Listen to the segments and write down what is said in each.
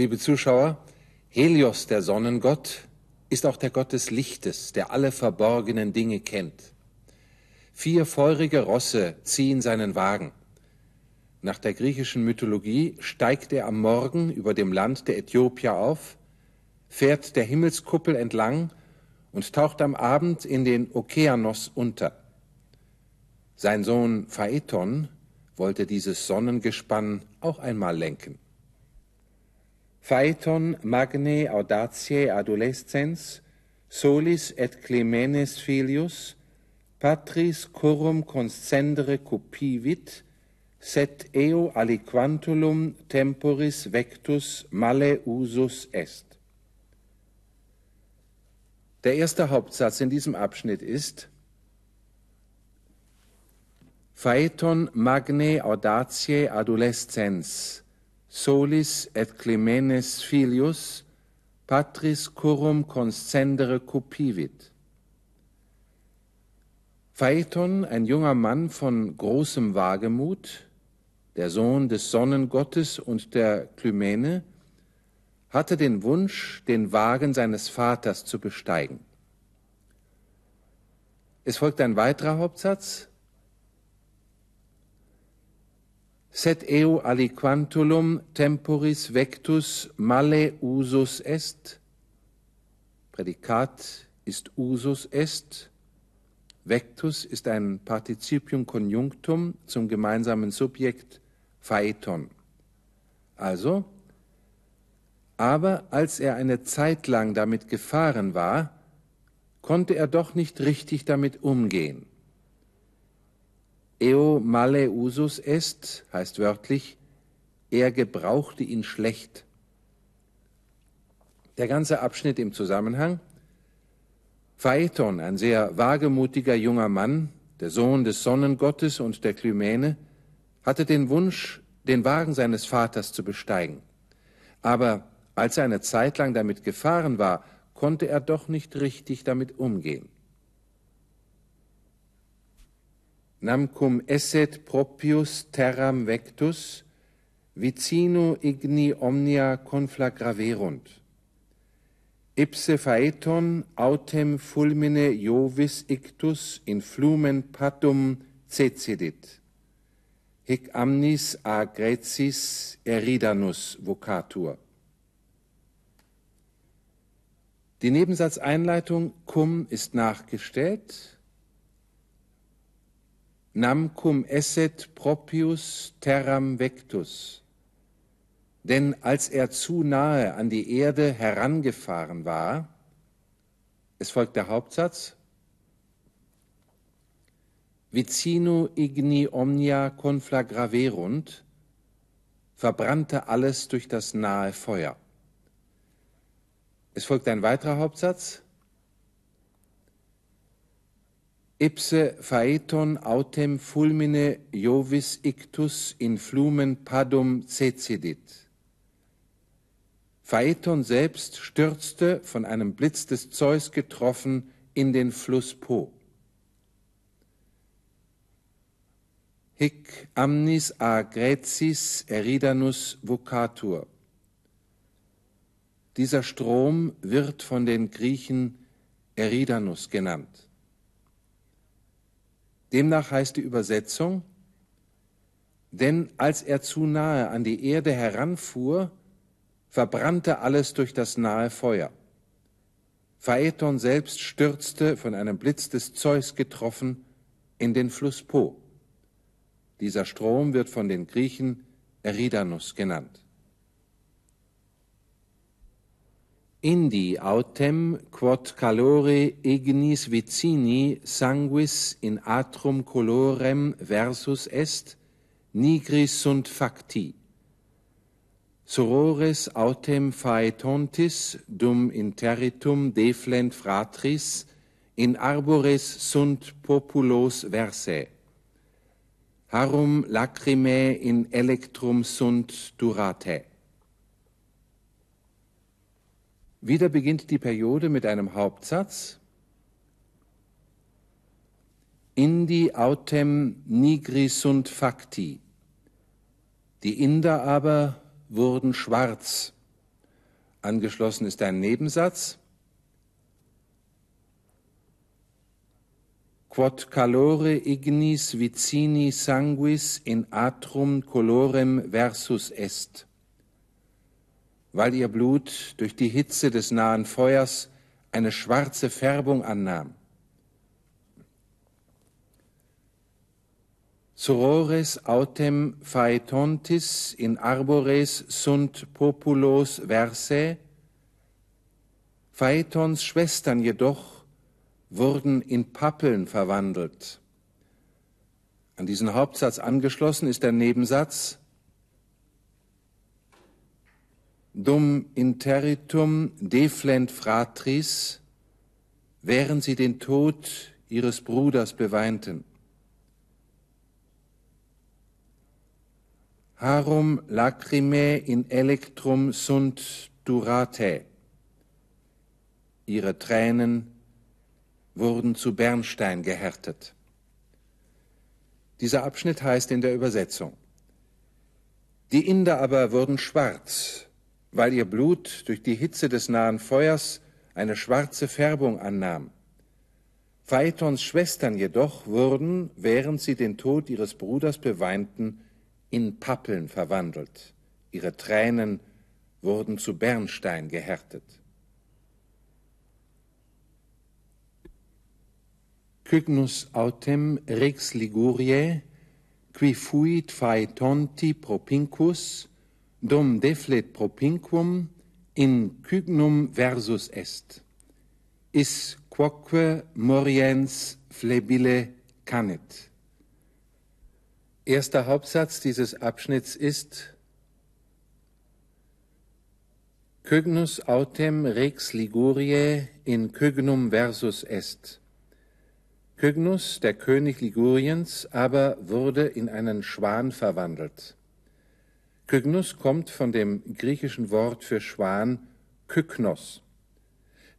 Liebe Zuschauer, Helios, der Sonnengott, ist auch der Gott des Lichtes, der alle verborgenen Dinge kennt. Vier feurige Rosse ziehen seinen Wagen. Nach der griechischen Mythologie steigt er am Morgen über dem Land der Äthiopier auf, fährt der Himmelskuppel entlang und taucht am Abend in den Okeanos unter. Sein Sohn Phaeton wollte dieses Sonnengespann auch einmal lenken. Phaeton magnae audatiae adolescens solis et clemenes filius patris curum conscendere cupivit set eo aliquantulum temporis vectus male usus est. Der erste Hauptsatz in diesem Abschnitt ist Phaeton magnae audatiae adolescens solis et clemenes filius patris curum conscendere cupivit. Phaeton, ein junger Mann von großem Wagemut, der Sohn des Sonnengottes und der Klymene, hatte den Wunsch, den Wagen seines Vaters zu besteigen. Es folgt ein weiterer Hauptsatz, Set eo aliquantulum temporis vectus male usus est. Prädikat ist usus est. Vectus ist ein Partizipium conjunctum zum gemeinsamen Subjekt Phaeton. Also, aber als er eine Zeit lang damit gefahren war, konnte er doch nicht richtig damit umgehen. Eo male usus est heißt wörtlich, er gebrauchte ihn schlecht. Der ganze Abschnitt im Zusammenhang. Phaeton, ein sehr wagemutiger junger Mann, der Sohn des Sonnengottes und der Klymene, hatte den Wunsch, den Wagen seines Vaters zu besteigen. Aber als er eine Zeit lang damit gefahren war, konnte er doch nicht richtig damit umgehen. Namcum esset propius terram vectus, vicino igni omnia conflagraverunt. Ipse faeton autem fulmine Jovis ictus in flumen patum cecedit. Hic amnis a Grecis eridanus vocatur. Die Nebensatzeinleitung cum ist nachgestellt namcum esset propius terram vectus. Denn als er zu nahe an die Erde herangefahren war, es folgt der Hauptsatz, vicino igni omnia conflagraverunt, verbrannte alles durch das nahe Feuer. Es folgt ein weiterer Hauptsatz, ipse faeton autem fulmine Jovis ictus in flumen padum cecedit. Phaeton selbst stürzte, von einem Blitz des Zeus getroffen, in den Fluss Po. Hic amnis a Graecis eridanus vocatur. Dieser Strom wird von den Griechen Eridanus genannt. Demnach heißt die Übersetzung, denn als er zu nahe an die Erde heranfuhr, verbrannte alles durch das nahe Feuer. Phaeton selbst stürzte, von einem Blitz des Zeus getroffen, in den Fluss Po. Dieser Strom wird von den Griechen Eridanus genannt. Indi autem quod calore ignis vicini sanguis in atrum colorem versus est, nigris sunt facti. Sorores autem faetontis dum interitum deflent fratris, in arbores sunt populos verse. Harum lacrimae in electrum sunt durate. Wieder beginnt die Periode mit einem Hauptsatz. Indi autem nigri sunt facti. Die Inder aber wurden schwarz Angeschlossen ist ein Nebensatz. Quod calore ignis vicini sanguis in atrum colorem versus est. Weil ihr Blut durch die Hitze des nahen Feuers eine schwarze Färbung annahm. Sorores autem faetontis in arbores sunt populos versae. Phaetons Schwestern jedoch wurden in Pappeln verwandelt. An diesen Hauptsatz angeschlossen ist der Nebensatz Dum interritum deflent fratris, während sie den Tod ihres Bruders beweinten. Harum lacrimae in electrum sunt durate. Ihre Tränen wurden zu Bernstein gehärtet. Dieser Abschnitt heißt in der Übersetzung, die Inder aber wurden schwarz, weil ihr Blut durch die Hitze des nahen Feuers eine schwarze Färbung annahm. Phaetons Schwestern jedoch wurden, während sie den Tod ihres Bruders beweinten, in Pappeln verwandelt. Ihre Tränen wurden zu Bernstein gehärtet. Cygnus autem rex Liguriae, qui fuit faetonti propincus, dum deflet propinquum in cygnum versus est. Is quoque moriens flebile canet. Erster Hauptsatz dieses Abschnitts ist Cygnus autem rex Liguriae in cygnum versus est. Kygnus, der König Liguriens, aber wurde in einen Schwan verwandelt. Kygnus kommt von dem griechischen Wort für Schwan Kyknos.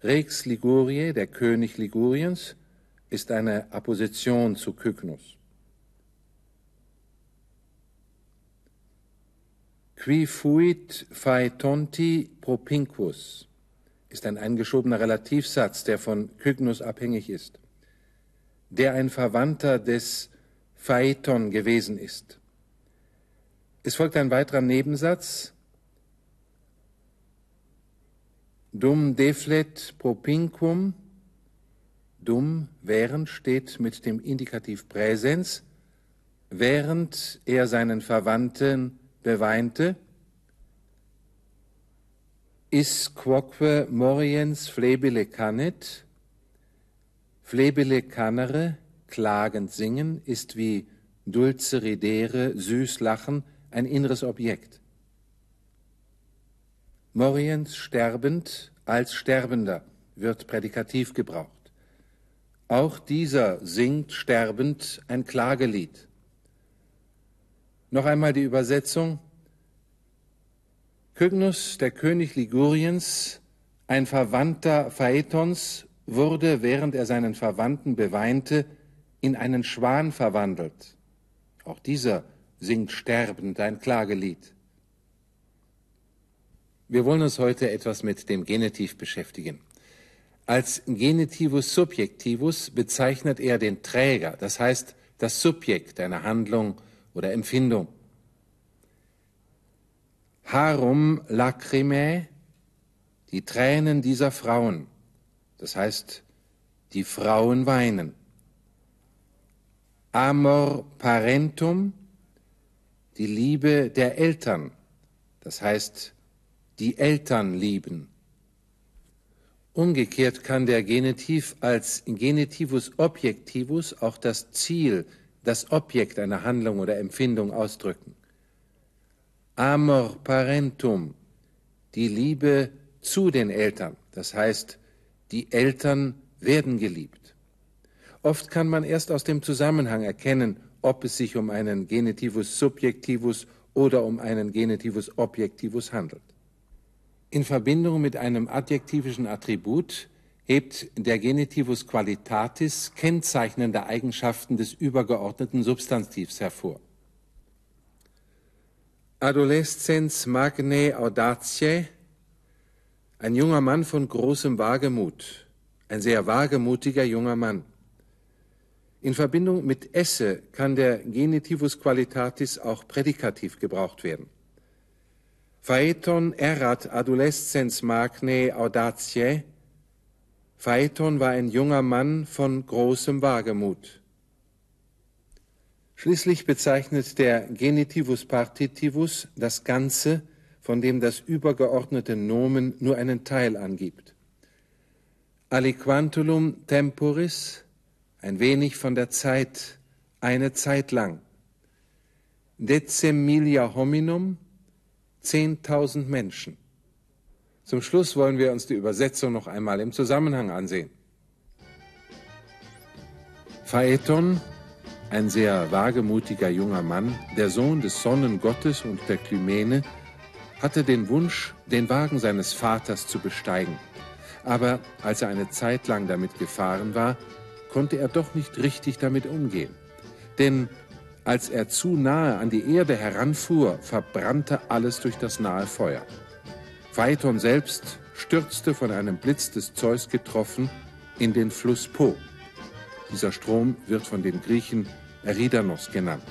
Rex Liguriae, der König Liguriens, ist eine Apposition zu Kygnus. Qui fuit faetonti propinquus ist ein eingeschobener Relativsatz, der von Kygnus abhängig ist der ein Verwandter des Phaeton gewesen ist. Es folgt ein weiterer Nebensatz. Dum deflet propinquum. Dum während steht mit dem Indikativ Präsens, während er seinen Verwandten beweinte. Is quoque moriens flebile canet, Flebele canere, klagend singen, ist wie dulce ridere, süß lachen, ein inneres Objekt. Moriens sterbend als Sterbender wird Prädikativ gebraucht. Auch dieser singt sterbend ein Klagelied. Noch einmal die Übersetzung. Kygnus, der König Liguriens, ein Verwandter Phaetons, wurde, während er seinen Verwandten beweinte, in einen Schwan verwandelt. Auch dieser singt sterbend ein Klagelied. Wir wollen uns heute etwas mit dem Genitiv beschäftigen. Als Genitivus subjectivus bezeichnet er den Träger, das heißt das Subjekt einer Handlung oder Empfindung. Harum lacrimae, die Tränen dieser Frauen. Das heißt, die Frauen weinen. Amor parentum, die Liebe der Eltern. Das heißt, die Eltern lieben. Umgekehrt kann der Genitiv als Genitivus objectivus auch das Ziel, das Objekt einer Handlung oder Empfindung ausdrücken. Amor parentum, die Liebe zu den Eltern, das heißt die Eltern werden geliebt. Oft kann man erst aus dem Zusammenhang erkennen, ob es sich um einen Genitivus subjectivus oder um einen Genitivus objectivus handelt. In Verbindung mit einem adjektivischen Attribut hebt der Genitivus qualitatis kennzeichnende Eigenschaften des übergeordneten Substantivs hervor. Adolescens magnae audatiae Ein junger Mann von großem Wagemut, ein sehr wagemutiger junger Mann. In Verbindung mit esse kann der Genitivus qualitatis auch prädikativ gebraucht werden. Phaeton erat adolescens magnae audatiae. Phaeton war ein junger Mann von großem Wagemut. Schließlich bezeichnet der Genitivus partitivus das Ganze, von dem das übergeordnete Nomen nur einen Teil angibt. Aliquantulum temporis, ein wenig von der Zeit, eine Zeit lang. Decemilia hominum, zehntausend Menschen. Zum Schluss wollen wir uns die Übersetzung noch einmal im Zusammenhang ansehen. Phaeton ein sehr wagemutiger junger Mann, der Sohn des Sonnengottes und der Klymene, hatte den Wunsch, den Wagen seines Vaters zu besteigen. Aber als er eine Zeit lang damit gefahren war, konnte er doch nicht richtig damit umgehen. Denn als er zu nahe an die Erde heranfuhr, verbrannte alles durch das nahe Feuer. Phaeton selbst stürzte von einem Blitz des Zeus getroffen in den Fluss Po. Dieser Strom wird von den Griechen Eridanos genannt.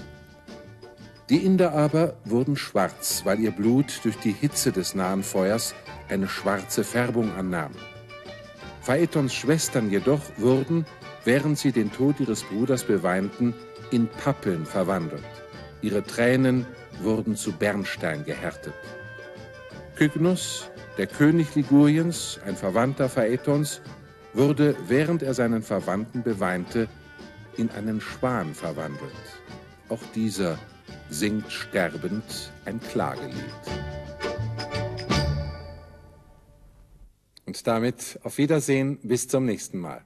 Die Inder aber wurden schwarz, weil ihr Blut durch die Hitze des nahen Feuers eine schwarze Färbung annahm. Phaetons Schwestern jedoch wurden, während sie den Tod ihres Bruders beweinten, in Pappeln verwandelt. Ihre Tränen wurden zu Bernstein gehärtet. Kygnus, der König Liguriens, ein Verwandter Phaetons, wurde, während er seinen Verwandten beweinte, in einen Schwan verwandelt. Auch dieser singt sterbend ein Klagelied. Und damit auf Wiedersehen, bis zum nächsten Mal.